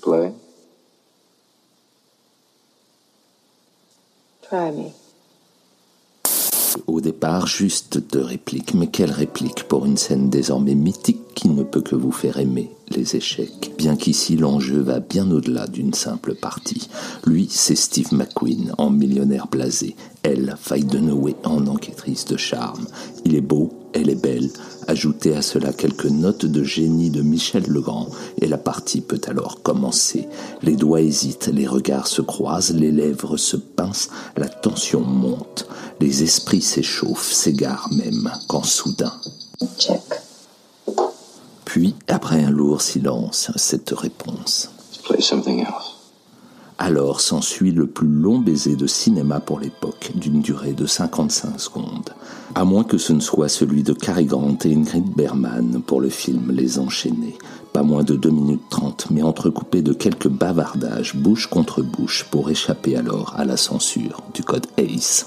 play? Try me. Au départ, juste deux répliques, mais quelles répliques pour une scène désormais mythique qui ne peut que vous faire aimer les échecs. Bien qu'ici l'enjeu va bien au-delà d'une simple partie. Lui, c'est Steve McQueen en millionnaire blasé. Elle, Faye Dunaway en enquêtrice de charme. Il est beau, elle est belle. Ajoutez à cela quelques notes de génie de Michel Legrand et la partie peut alors commencer. Les doigts hésitent, les regards se croisent, les lèvres se pincent, la tension monte. Les esprits s'échauffent, s'égarent même, quand soudain. Check. Puis, après un lourd silence, cette réponse. Let's play something else. Alors s'ensuit le plus long baiser de cinéma pour l'époque, d'une durée de 55 secondes. À moins que ce ne soit celui de Cary Grant et Ingrid Bergman pour le film Les Enchaînés. Pas moins de 2 minutes 30, mais entrecoupé de quelques bavardages bouche contre bouche pour échapper alors à la censure du code ACE.